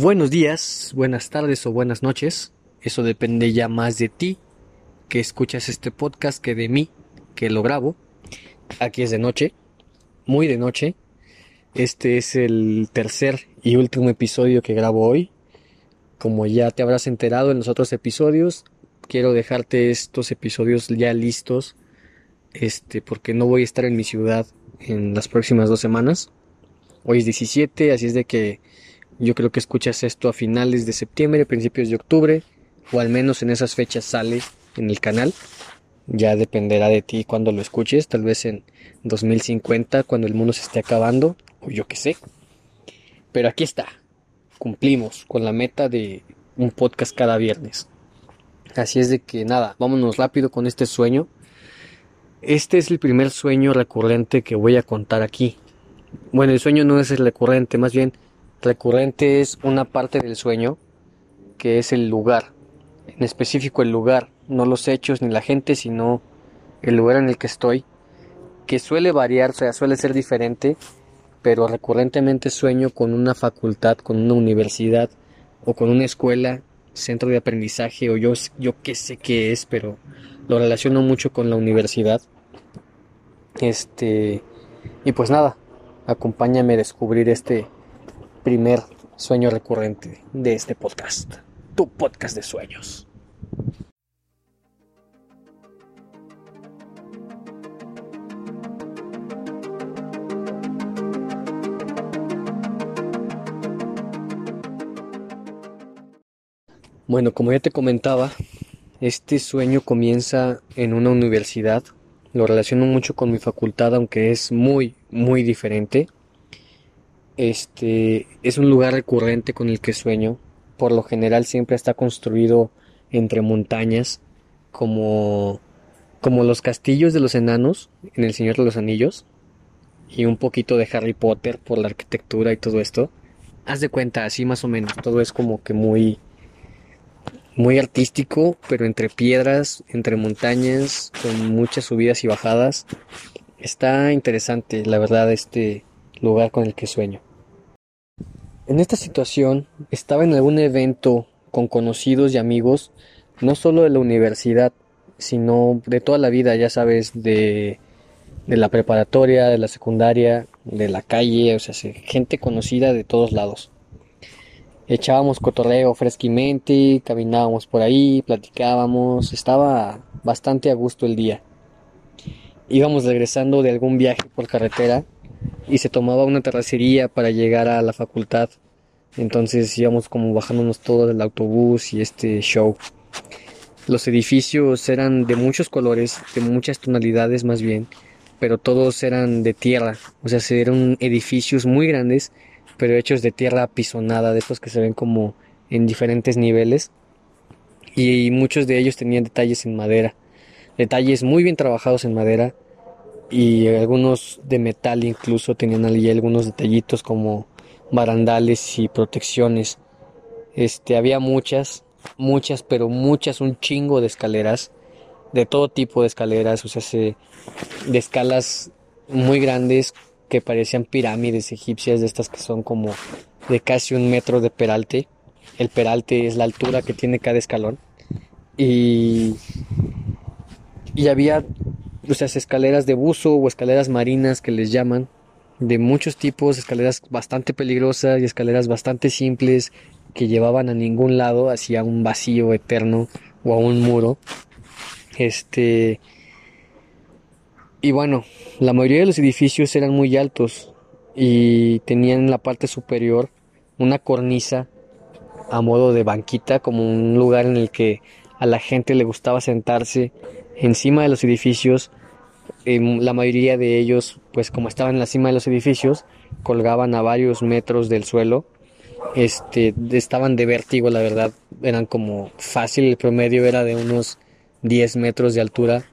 Buenos días, buenas tardes o buenas noches. Eso depende ya más de ti que escuchas este podcast que de mí que lo grabo. Aquí es de noche, muy de noche. Este es el tercer y último episodio que grabo hoy. Como ya te habrás enterado en los otros episodios, quiero dejarte estos episodios ya listos. Este, porque no voy a estar en mi ciudad en las próximas dos semanas. Hoy es 17, así es de que yo creo que escuchas esto a finales de septiembre, principios de octubre, o al menos en esas fechas sale en el canal. Ya dependerá de ti cuando lo escuches, tal vez en 2050, cuando el mundo se esté acabando, o yo qué sé. Pero aquí está, cumplimos con la meta de un podcast cada viernes. Así es de que nada, vámonos rápido con este sueño. Este es el primer sueño recurrente que voy a contar aquí. Bueno, el sueño no es el recurrente, más bien recurrente es una parte del sueño que es el lugar, en específico el lugar, no los hechos ni la gente, sino el lugar en el que estoy, que suele variar, o sea, suele ser diferente, pero recurrentemente sueño con una facultad, con una universidad o con una escuela, centro de aprendizaje o yo, yo qué sé qué es, pero lo relaciono mucho con la universidad. Este, y pues nada, acompáñame a descubrir este primer sueño recurrente de este podcast, tu podcast de sueños. Bueno, como ya te comentaba, este sueño comienza en una universidad. Lo relaciono mucho con mi facultad, aunque es muy, muy diferente. Este es un lugar recurrente con el que sueño. Por lo general siempre está construido entre montañas, como, como los castillos de los enanos en El Señor de los Anillos, y un poquito de Harry Potter por la arquitectura y todo esto. Haz de cuenta, así más o menos. Todo es como que muy, muy artístico, pero entre piedras, entre montañas, con muchas subidas y bajadas. Está interesante, la verdad, este lugar con el que sueño. En esta situación estaba en algún evento con conocidos y amigos, no solo de la universidad, sino de toda la vida, ya sabes, de, de la preparatoria, de la secundaria, de la calle, o sea, gente conocida de todos lados. Echábamos cotorreo fresquamente, caminábamos por ahí, platicábamos, estaba bastante a gusto el día. Íbamos regresando de algún viaje por carretera y se tomaba una terracería para llegar a la facultad. Entonces íbamos como bajándonos todos del autobús y este show. Los edificios eran de muchos colores, de muchas tonalidades más bien, pero todos eran de tierra. O sea, eran edificios muy grandes, pero hechos de tierra apisonada, de estos que se ven como en diferentes niveles. Y muchos de ellos tenían detalles en madera. Detalles muy bien trabajados en madera y algunos de metal incluso tenían allí algunos detallitos como barandales y protecciones. Este, había muchas, muchas, pero muchas, un chingo de escaleras, de todo tipo de escaleras, o sea, de escalas muy grandes que parecían pirámides egipcias, de estas que son como de casi un metro de peralte. El peralte es la altura que tiene cada escalón. Y, y había o sea, escaleras de buzo o escaleras marinas que les llaman, de muchos tipos, escaleras bastante peligrosas y escaleras bastante simples que llevaban a ningún lado hacia un vacío eterno o a un muro. Este y bueno, la mayoría de los edificios eran muy altos y tenían en la parte superior una cornisa a modo de banquita, como un lugar en el que a la gente le gustaba sentarse encima de los edificios, em, la mayoría de ellos, pues como estaban en la cima de los edificios, colgaban a varios metros del suelo. Este, estaban de vértigo, la verdad, eran como fácil, el promedio era de unos 10 metros de altura,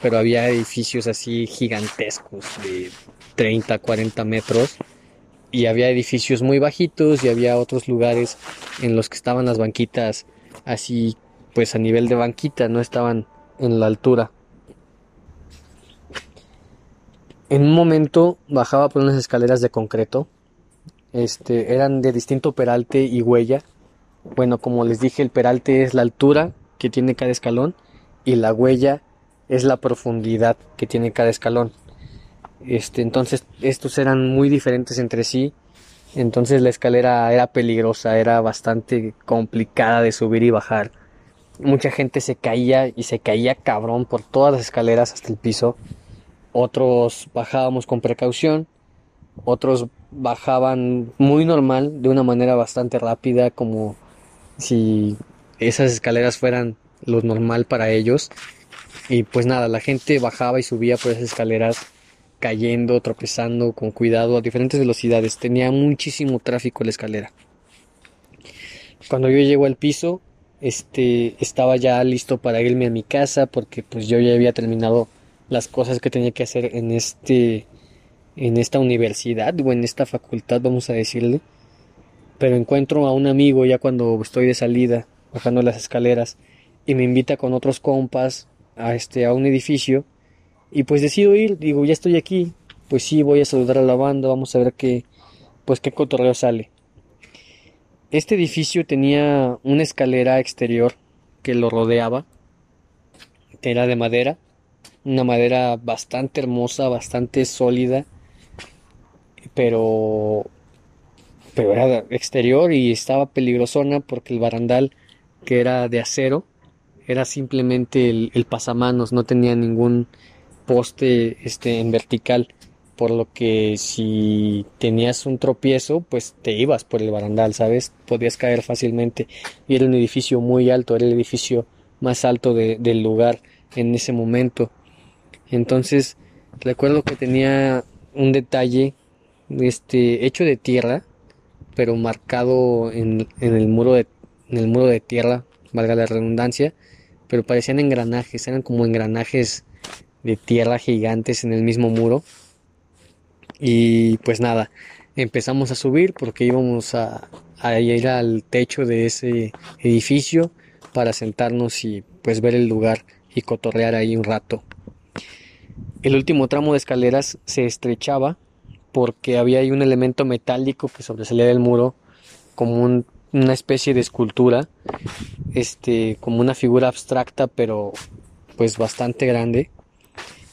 pero había edificios así gigantescos de 30, 40 metros y había edificios muy bajitos y había otros lugares en los que estaban las banquitas así pues a nivel de banquita, no estaban en la altura. En un momento bajaba por unas escaleras de concreto este, eran de distinto peralte y huella. Bueno, como les dije, el peralte es la altura que tiene cada escalón y la huella es la profundidad que tiene cada escalón. Este, entonces estos eran muy diferentes entre sí. Entonces la escalera era peligrosa, era bastante complicada de subir y bajar. Mucha gente se caía y se caía cabrón por todas las escaleras hasta el piso. Otros bajábamos con precaución. Otros bajaban muy normal, de una manera bastante rápida, como si esas escaleras fueran lo normal para ellos. Y pues nada, la gente bajaba y subía por esas escaleras cayendo, tropezando, con cuidado, a diferentes velocidades. Tenía muchísimo tráfico la escalera. Cuando yo llego al piso, este, estaba ya listo para irme a mi casa porque pues yo ya había terminado las cosas que tenía que hacer en este, en esta universidad o en esta facultad, vamos a decirle. Pero encuentro a un amigo ya cuando estoy de salida, bajando las escaleras, y me invita con otros compas a este, a un edificio y pues decido ir, digo, ya estoy aquí, pues sí, voy a saludar a la banda, vamos a ver qué, pues qué cotorreo sale. Este edificio tenía una escalera exterior que lo rodeaba, era de madera, una madera bastante hermosa, bastante sólida, pero pero era exterior y estaba peligrosona porque el barandal que era de acero era simplemente el, el pasamanos, no tenía ningún poste este, en vertical, por lo que si tenías un tropiezo, pues te ibas por el barandal, ¿sabes? Podías caer fácilmente. Y era un edificio muy alto, era el edificio más alto del lugar en ese momento. Entonces, recuerdo que tenía un detalle este, hecho de tierra, pero marcado en, el muro de, en el muro de tierra, valga la redundancia, pero parecían engranajes, eran como engranajes de tierra gigantes en el mismo muro. Y pues nada, empezamos a subir porque íbamos a, ir al techo de ese edificio para sentarnos y pues ver el lugar y cotorrear ahí un rato. El último tramo de escaleras se estrechaba porque había ahí un elemento metálico que sobresalía del muro como una especie de escultura, este, como una figura abstracta pero pues bastante grande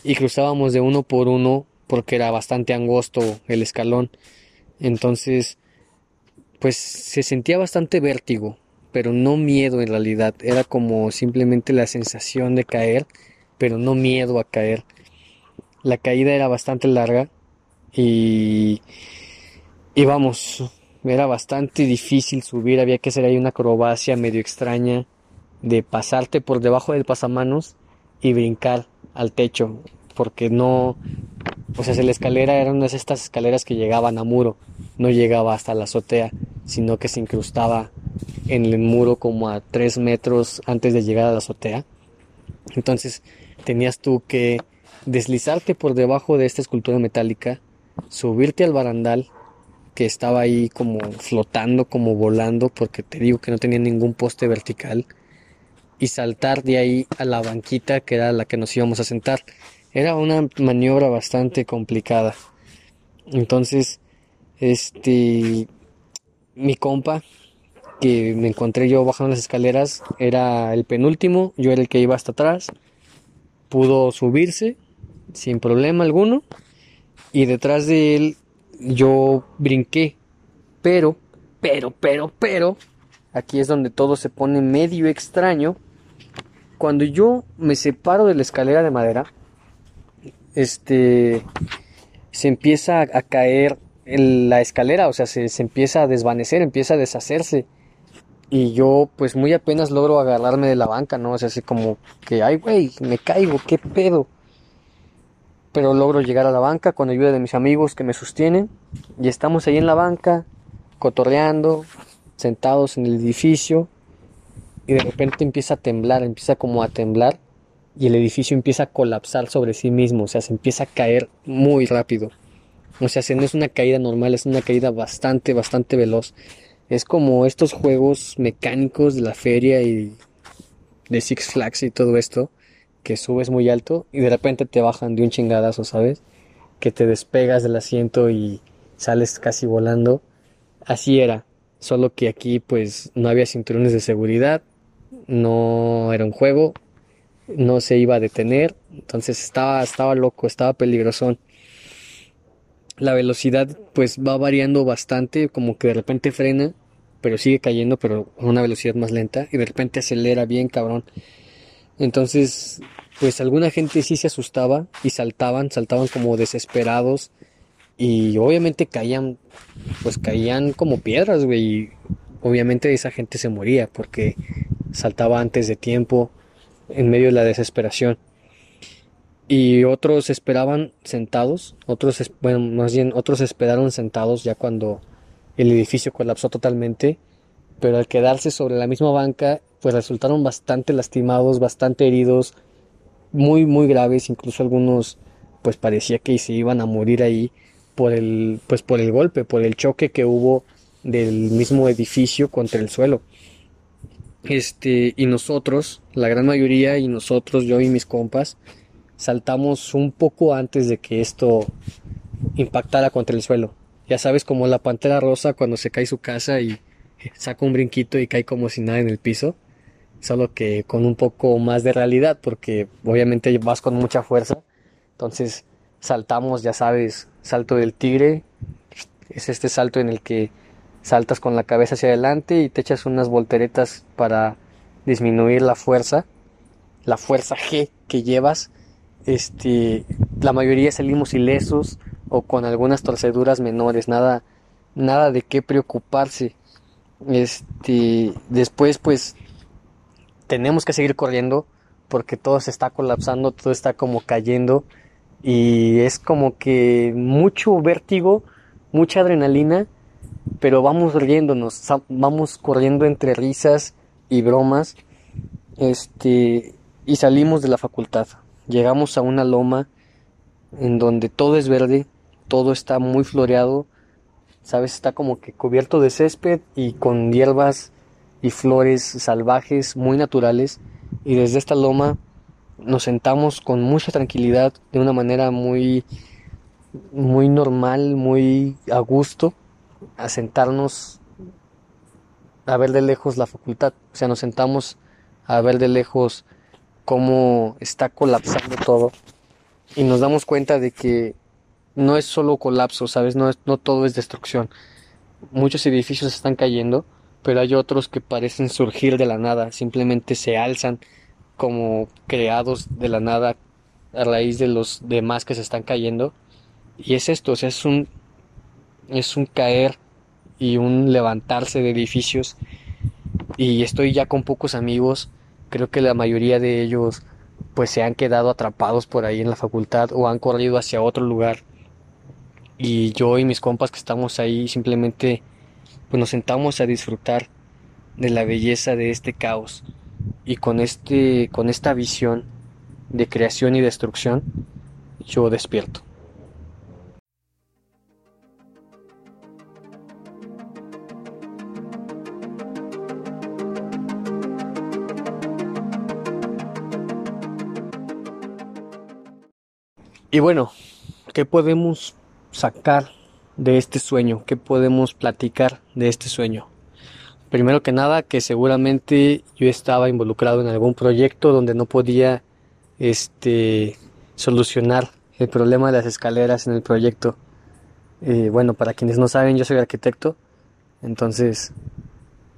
y cruzábamos de uno por uno porque era bastante angosto el escalón. Entonces, pues se sentía bastante vértigo, pero no miedo en realidad. Era como simplemente la sensación de caer, pero no miedo a caer. La caída era bastante larga y, y vamos, era bastante difícil subir. Había que hacer ahí una acrobacia medio extraña de pasarte por debajo del pasamanos y brincar al techo porque no, o sea, la escalera era una de estas escaleras que llegaban a muro, no llegaba hasta la azotea, sino que se incrustaba en el muro como a tres metros antes de llegar a la azotea. Entonces tenías tú que deslizarte por debajo de esta escultura metálica, subirte al barandal que estaba ahí como flotando, como volando, porque te digo que no tenía ningún poste vertical, y saltar de ahí a la banquita que era la que nos íbamos a sentar. Era una maniobra bastante complicada. Entonces, este, mi compa, que me encontré yo bajando las escaleras, era el penúltimo, yo era el que iba hasta atrás, pudo subirse sin problema alguno, y detrás de él yo brinqué, pero, pero, pero, pero, aquí es donde todo se pone medio extraño. Cuando yo me separo de la escalera de madera, este, se empieza a, caer en la escalera, o sea, se, empieza a desvanecer, empieza a deshacerse. Y yo, pues muy apenas logro agarrarme de la banca, ¿no? O sea, así como que, ay, güey, me caigo, qué pedo. Pero logro llegar a la banca con ayuda de mis amigos que me sostienen. Y estamos ahí en la banca, cotorreando, sentados en el edificio. Y de repente empieza a temblar, empieza como a temblar y el edificio empieza a colapsar sobre sí mismo, o sea, se empieza a caer muy rápido. O sea, no es una caída normal, es una caída bastante, bastante veloz. Es como estos juegos mecánicos de la feria y de Six Flags y todo esto, que subes muy alto y de repente te bajan de un chingadazo, ¿sabes? Que te despegas del asiento y sales casi volando. así era, solo que aquí pues no había cinturones de seguridad, no era un juego, no se iba a detener, entonces estaba, estaba loco, estaba peligrosón. La velocidad pues va variando bastante, como que de repente frena, pero sigue cayendo, pero a una velocidad más lenta, y de repente acelera bien cabrón. Entonces, pues alguna gente sí se asustaba y saltaban, saltaban como desesperados, y obviamente caían, pues caían como piedras, güey, y obviamente esa gente se moría porque saltaba antes de tiempo, en medio de la desesperación. Y otros esperaban sentados, otros, bueno, más bien otros esperaron sentados ya cuando el edificio colapsó totalmente, pero al quedarse sobre la misma banca, pues resultaron bastante lastimados, bastante heridos, muy, muy graves, incluso algunos pues parecía que se iban a morir ahí por el, pues por el golpe, por el choque que hubo del mismo edificio contra el suelo. Este, y nosotros, la gran mayoría, y nosotros, yo y mis compas, saltamos un poco antes de que esto impactara contra el suelo. Ya sabes, como la pantera rosa cuando se cae su casa y saca un brinquito y cae como si nada en el piso. Solo que con un poco más de realidad, porque obviamente vas con mucha fuerza. Entonces saltamos, ya sabes, salto del tigre. Es este salto en el que saltas con la cabeza hacia adelante y te echas unas volteretas para disminuir la fuerza, la fuerza G que llevas. Este, la mayoría salimos ilesos o con algunas torceduras menores, nada, nada de qué preocuparse. Este, después pues tenemos que seguir corriendo porque todo se está colapsando, todo está como cayendo y es como que mucho vértigo, mucha adrenalina pero vamos riéndonos, vamos corriendo entre risas y bromas, este, y salimos de la facultad. Llegamos a una loma en donde todo es verde, todo está muy floreado, sabes, está como que cubierto de césped y con hierbas y flores salvajes muy naturales, y desde esta loma nos sentamos con mucha tranquilidad, de una manera muy, muy normal, muy a gusto a sentarnos a ver de lejos la facultad. O sea, nos sentamos a ver de lejos cómo está colapsando todo y nos damos cuenta de que no es solo colapso, ¿sabes? No, es, no todo es destrucción. Muchos edificios están cayendo, pero hay otros que parecen surgir de la nada, simplemente se alzan como creados de la nada a raíz de los demás que se están cayendo. Y es esto, o sea, es un es un caer y un levantarse de edificios. Y estoy ya con pocos amigos, creo que la mayoría de ellos pues se han quedado atrapados por ahí en la facultad o han corrido hacia otro lugar. Y yo y mis compas que estamos ahí simplemente pues nos sentamos a disfrutar de la belleza de este caos. Y con este con esta visión de creación y destrucción yo despierto Y bueno, ¿qué podemos sacar de este sueño? ¿Qué podemos platicar de este sueño? Primero que nada, que seguramente yo estaba involucrado en algún proyecto donde no podía este, solucionar el problema de las escaleras en el proyecto. Eh, bueno, para quienes no saben, yo soy arquitecto, entonces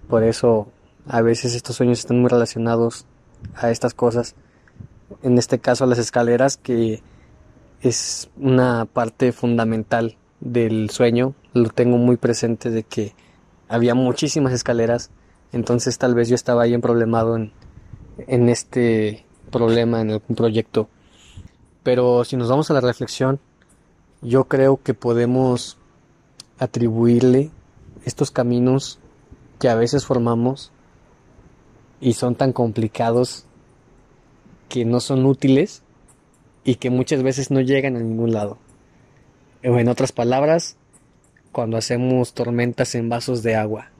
por eso a veces estos sueños están muy relacionados a estas cosas. En este caso, a las escaleras que es una parte fundamental del sueño. Lo tengo muy presente de que había muchísimas escaleras, entonces tal vez yo estaba ahí en problemado en, en este problema, en algún proyecto. Pero si nos vamos a la reflexión, yo creo que podemos atribuirle estos caminos que a veces formamos y son tan complicados que no son útiles y que muchas veces no llegan a ningún lado. O en otras palabras, cuando hacemos tormentas en vasos de agua,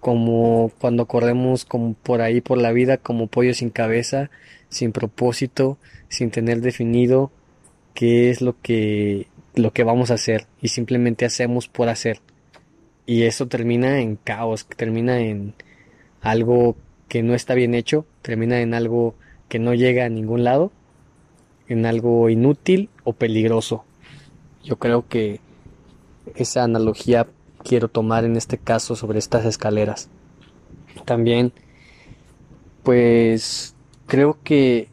como cuando corremos como por ahí por la vida como pollo sin cabeza, sin propósito, sin tener definido qué es lo que lo que vamos a hacer y simplemente hacemos por hacer. y eso termina en caos, termina en algo que no está bien hecho, termina en algo que no llega a ningún lado, en algo inútil o peligroso. Yo creo que esa analogía quiero tomar en este caso sobre estas escaleras. También, pues creo que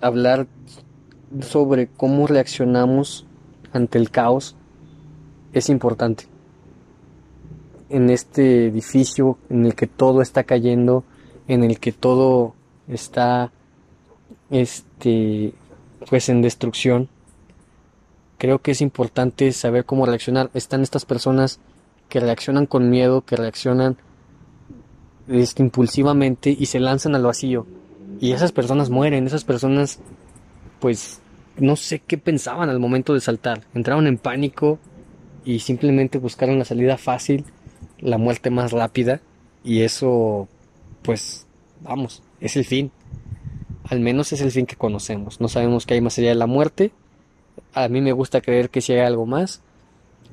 hablar sobre cómo reaccionamos ante el caos es importante. En este edificio en el que todo está cayendo, en el que todo está este pues en destrucción, creo que es importante saber cómo reaccionar. Están estas personas que reaccionan con miedo, que reaccionan este, impulsivamente y se lanzan al vacío. Y esas personas mueren, esas personas pues no sé qué pensaban al momento de saltar. Entraron en pánico y simplemente buscaron la salida fácil, la muerte más rápida y eso pues vamos, es el fin. Al menos es el fin que conocemos. No sabemos qué hay más allá de la muerte. A mí me gusta creer que sí hay algo más,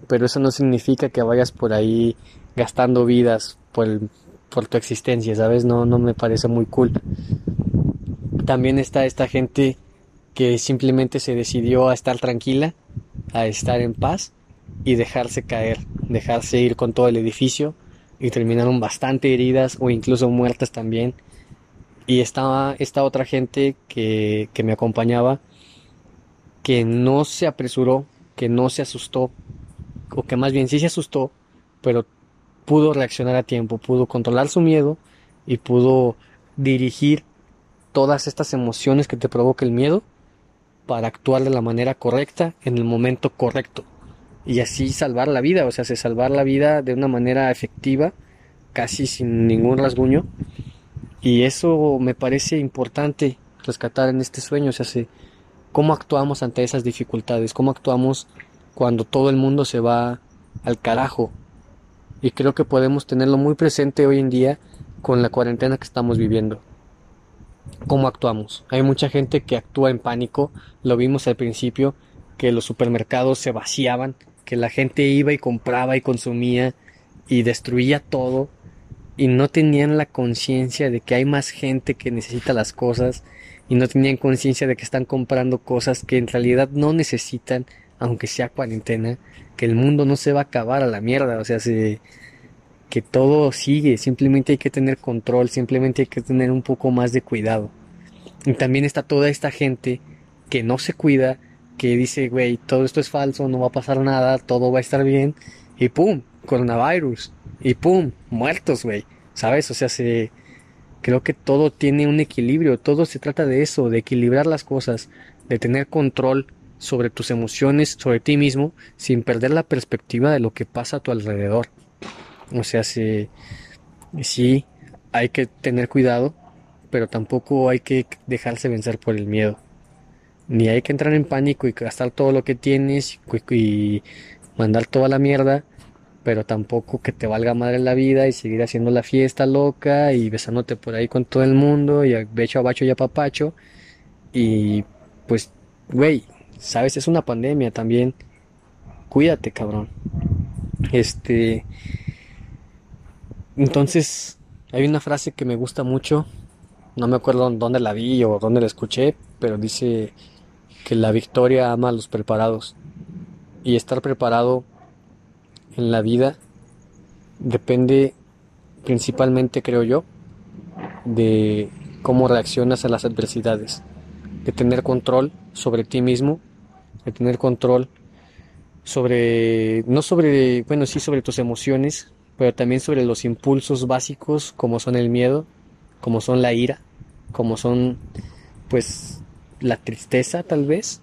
pero eso no significa que vayas por ahí gastando vidas por, por tu existencia, ¿sabes? No, no me parece muy cool. También está esta gente que simplemente se decidió a estar tranquila, a estar en paz y dejarse caer, dejarse ir con todo el edificio y terminaron bastante heridas o incluso muertas también. Y estaba esta otra gente que, que me acompañaba que no se apresuró, que no se asustó, o que más bien sí se asustó, pero pudo reaccionar a tiempo, pudo controlar su miedo y pudo dirigir todas estas emociones que te provoca el miedo para actuar de la manera correcta en el momento correcto y así salvar la vida, o sea, se salvar la vida de una manera efectiva, casi sin ningún rasguño. Y eso me parece importante rescatar en este sueño, o sea, se, cómo actuamos ante esas dificultades, cómo actuamos cuando todo el mundo se va al carajo. Y creo que podemos tenerlo muy presente hoy en día con la cuarentena que estamos viviendo. ¿Cómo actuamos? Hay mucha gente que actúa en pánico, lo vimos al principio, que los supermercados se vaciaban, que la gente iba y compraba y consumía y destruía todo y no tenían la conciencia de que hay más gente que necesita las cosas y no tenían conciencia de que están comprando cosas que en realidad no necesitan, aunque sea cuarentena, que el mundo no se va a acabar a la mierda, o sea, que todo sigue, simplemente hay que tener control, simplemente hay que tener un poco más de cuidado. Y también está toda esta gente que no se cuida, que dice, güey, todo esto es falso, no va a pasar nada, todo va a estar bien, y pum, coronavirus, y pum, muertos, güey, ¿sabes? O sea, se, Creo que todo tiene un equilibrio, todo se trata de eso, de equilibrar las cosas, de tener control sobre tus emociones, sobre ti mismo, sin perder la perspectiva de lo que pasa a tu alrededor. O sea, sí, sí hay que tener cuidado, pero tampoco hay que dejarse vencer por el miedo. Ni hay que entrar en pánico y gastar todo lo que tienes y, y mandar toda la mierda pero tampoco que te valga madre la vida y seguir haciendo la fiesta loca y besándote por ahí con todo el mundo y becho a bacho y a papacho. Y pues, güey, sabes, es una pandemia también. Cuídate, cabrón. Este. Entonces, hay una frase que me gusta mucho. No me acuerdo dónde la vi o dónde la escuché, pero dice que la victoria ama a los preparados. Y estar preparado en la vida depende principalmente, creo yo, de cómo reaccionas a las adversidades, de tener control sobre ti mismo, de tener control sobre, no sobre, bueno, sí sobre tus emociones, pero también sobre los impulsos básicos como son el miedo, como son la ira, como son, pues, la tristeza tal vez,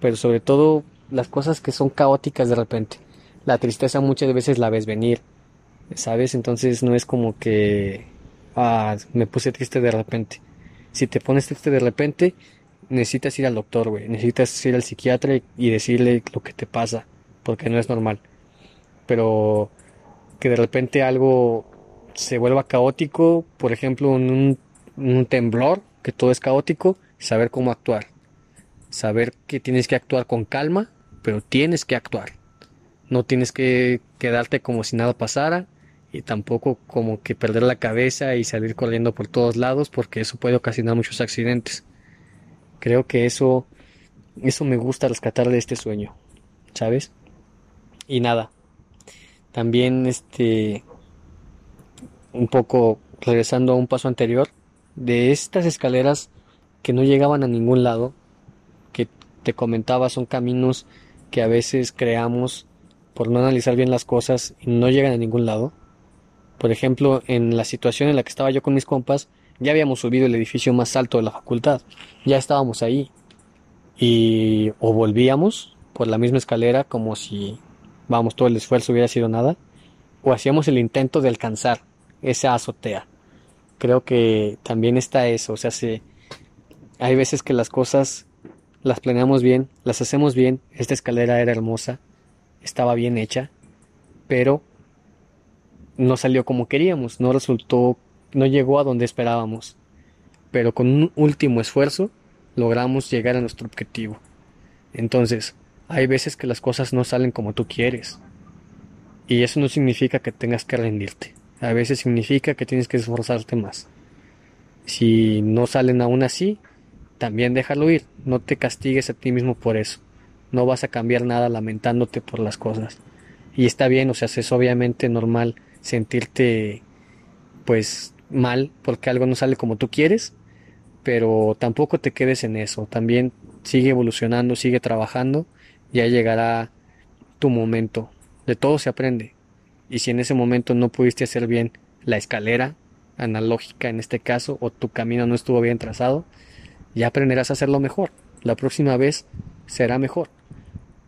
pero sobre todo las cosas que son caóticas de repente la tristeza muchas veces la ves venir, ¿sabes? Entonces no es como que, ah, me puse triste de repente. Si te pones triste de repente, necesitas ir al doctor, güey. Necesitas ir al psiquiatra y decirle lo que te pasa, porque no es normal. Pero que de repente algo se vuelva caótico, por ejemplo, un, un temblor, que todo es caótico, saber cómo actuar. Saber que tienes que actuar con calma, pero tienes que actuar No tienes que quedarte como si nada pasara y tampoco como que perder la cabeza y salir corriendo por todos lados porque eso puede ocasionar muchos accidentes. Creo que eso eso me gusta rescatar de este sueño, ¿sabes? Y nada. También este un poco regresando a un paso anterior de estas escaleras que no llegaban a ningún lado, que te comentaba son caminos que a veces creamos por no analizar bien las cosas y no llegan a ningún lado. Por ejemplo, en la situación en la que estaba yo con mis compas, ya habíamos subido el edificio más alto de la facultad, ya estábamos ahí. Y o volvíamos por la misma escalera como si, vamos, todo el esfuerzo hubiera sido nada, o hacíamos el intento de alcanzar esa azotea. Creo que también está eso, o sea, se, hay veces que las cosas las planeamos bien, las hacemos bien, esta escalera era hermosa, estaba bien hecha, pero no salió como queríamos, no resultó, no llegó a donde esperábamos. Pero con un último esfuerzo logramos llegar a nuestro objetivo. Entonces, hay veces que las cosas no salen como tú quieres. Y eso no significa que tengas que rendirte. A veces significa que tienes que esforzarte más. Si no salen aún así, también déjalo ir. No te castigues a ti mismo por eso no vas a cambiar nada lamentándote por las cosas. Y está bien, o sea, es obviamente normal sentirte pues mal porque algo no sale como tú quieres, pero tampoco te quedes en eso, también sigue evolucionando, sigue trabajando, ya llegará tu momento, de todo se aprende. Y si en ese momento no pudiste hacer bien la escalera analógica en este caso, o tu camino no estuvo bien trazado, ya aprenderás a hacerlo mejor. La próxima vez será mejor.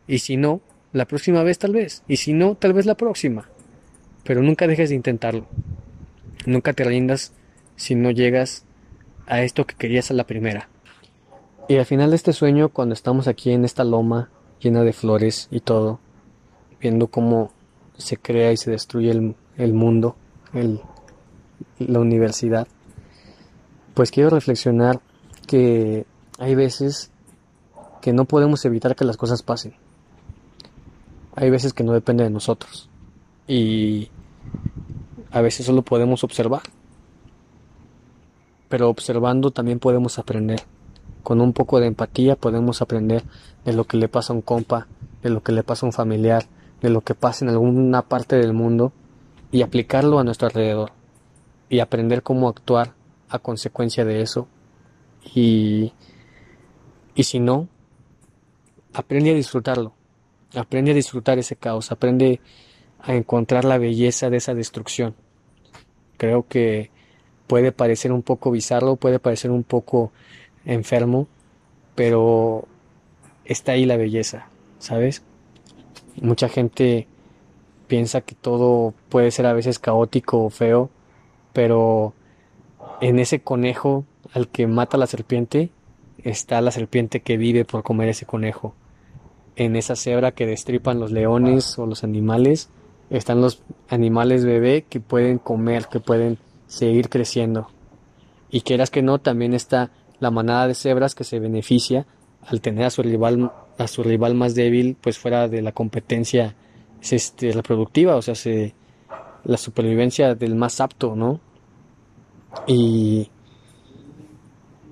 Y si no, la próxima vez tal vez. Y si no, tal vez la próxima. Pero nunca dejes de intentarlo. Nunca te rindas si no llegas a esto que querías a la primera. Y al final de este sueño, cuando estamos aquí en esta loma llena de flores y todo, viendo cómo se crea y se destruye el, el mundo, el, la universidad, pues quiero reflexionar que hay veces que no podemos evitar que las cosas pasen hay veces que no depende de nosotros y a veces solo podemos observar. Pero observando también podemos aprender. Con un poco de empatía podemos aprender de lo que le pasa a un compa, de lo que le pasa a un familiar, de lo que pasa en alguna parte del mundo y aplicarlo a nuestro alrededor y aprender cómo actuar a consecuencia de eso. Y, y si no, aprende a disfrutarlo Aprende a disfrutar ese caos, aprende a encontrar la belleza de esa destrucción. Creo que puede parecer un poco bizarro, puede parecer un poco enfermo, pero está ahí la belleza, ¿sabes? Mucha gente piensa que todo puede ser a veces caótico o feo, pero en ese conejo al que mata la serpiente está la serpiente que vive por comer ese conejo en esa cebra que destripan los leones o los animales, están los animales bebé que pueden comer, que pueden seguir creciendo. Y quieras que no, también está la manada de cebras que se beneficia al tener a su rival, a su rival más débil, pues fuera de la competencia este, reproductiva, o sea, se, la supervivencia del más apto, ¿no? Y,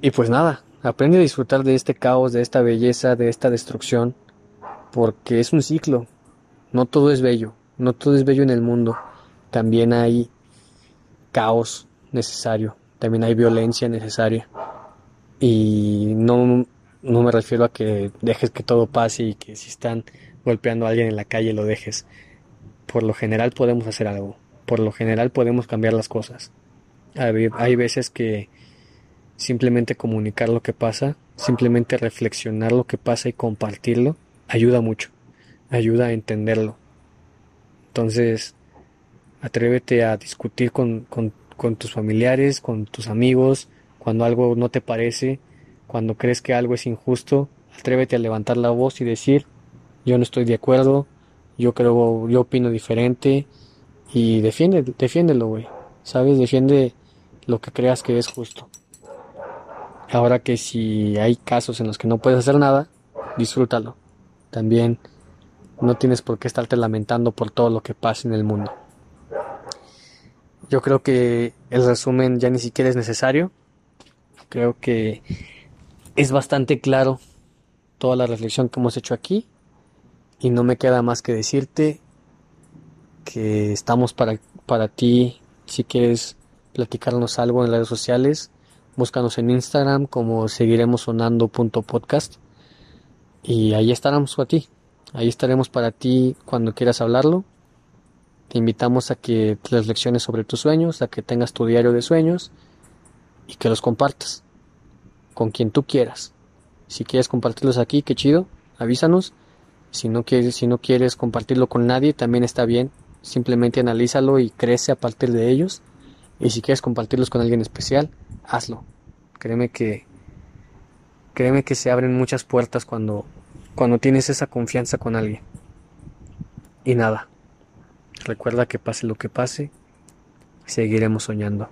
y pues nada, aprende a disfrutar de este caos, de esta belleza, de esta destrucción porque es un ciclo. No todo es bello, no todo es bello en el mundo. También hay caos necesario, también hay violencia necesaria. Y no, no me refiero a que dejes que todo pase y que si están golpeando a alguien en la calle lo dejes. Por lo general podemos hacer algo, por lo general podemos cambiar las cosas. Hay, hay veces que simplemente comunicar lo que pasa, simplemente reflexionar lo que pasa y compartirlo ayuda mucho, ayuda a entenderlo. Entonces, atrévete a discutir con, tus familiares, con tus amigos, cuando algo no te parece, cuando crees que algo es injusto, atrévete a levantar la voz y decir, yo no estoy de acuerdo, yo creo, yo opino diferente y defiende, defiéndelo, güey. ¿Sabes? Defiende lo que creas que es justo. Ahora que si hay casos en los que no puedes hacer nada, disfrútalo. También No tienes por qué estarte lamentando por todo lo que pasa en el mundo. Yo creo que el resumen ya ni siquiera es necesario. Creo que es bastante claro toda la reflexión que hemos hecho aquí y no me queda más que decirte que estamos para, para ti si quieres platicarnos algo en las redes sociales búscanos en Instagram como seguiremos sonando.podcast y ahí estaremos para ti ahí estaremos para ti cuando quieras hablarlo te invitamos a que reflexiones sobre tus sueños a que tengas tu diario de sueños y que los compartas con quien tú quieras si quieres compartirlos aquí, qué chido, avísanos. Si no quieres, si no quieres compartirlo con nadie, también está bien. Simplemente analízalo y crece a partir de ellos. Y si quieres compartirlos con alguien especial, hazlo. Créeme que créeme que se abren muchas puertas cuando cuando tienes esa confianza con alguien. Y nada. Recuerda que pase lo que pase, seguiremos soñando.